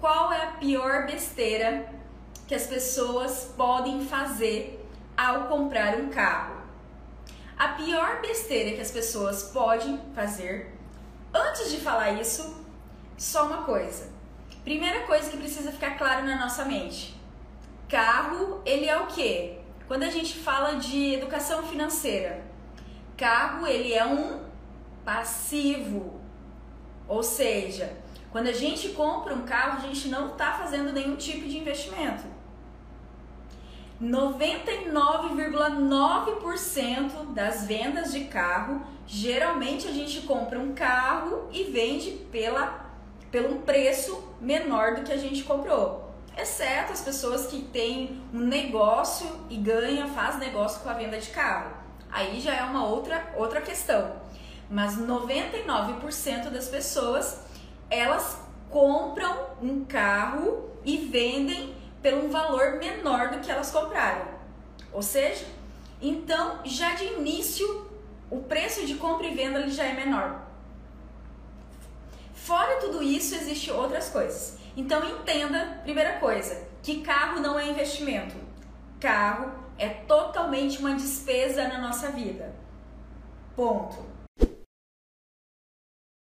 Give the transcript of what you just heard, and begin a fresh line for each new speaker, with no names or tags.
qual é a pior besteira que as pessoas podem fazer ao comprar um carro? A pior besteira que as pessoas podem fazer, antes de falar isso, só uma coisa. Primeira coisa que precisa ficar claro na nossa mente. Carro, ele é o quê? Quando a gente fala de educação financeira, carro, ele é um passivo. Ou seja, quando a gente compra um carro, a gente não está fazendo nenhum tipo de investimento. 99,9% das vendas de carro, geralmente a gente compra um carro e vende pela, pelo um preço menor do que a gente comprou. Exceto as pessoas que têm um negócio e ganha, faz negócio com a venda de carro. Aí já é uma outra, outra questão. Mas 99% das pessoas elas compram um carro e vendem pelo um valor menor do que elas compraram. Ou seja, então já de início o preço de compra e venda ele já é menor. Fora tudo isso, existem outras coisas. Então entenda, primeira coisa, que carro não é investimento. Carro é totalmente uma despesa na nossa vida. Ponto.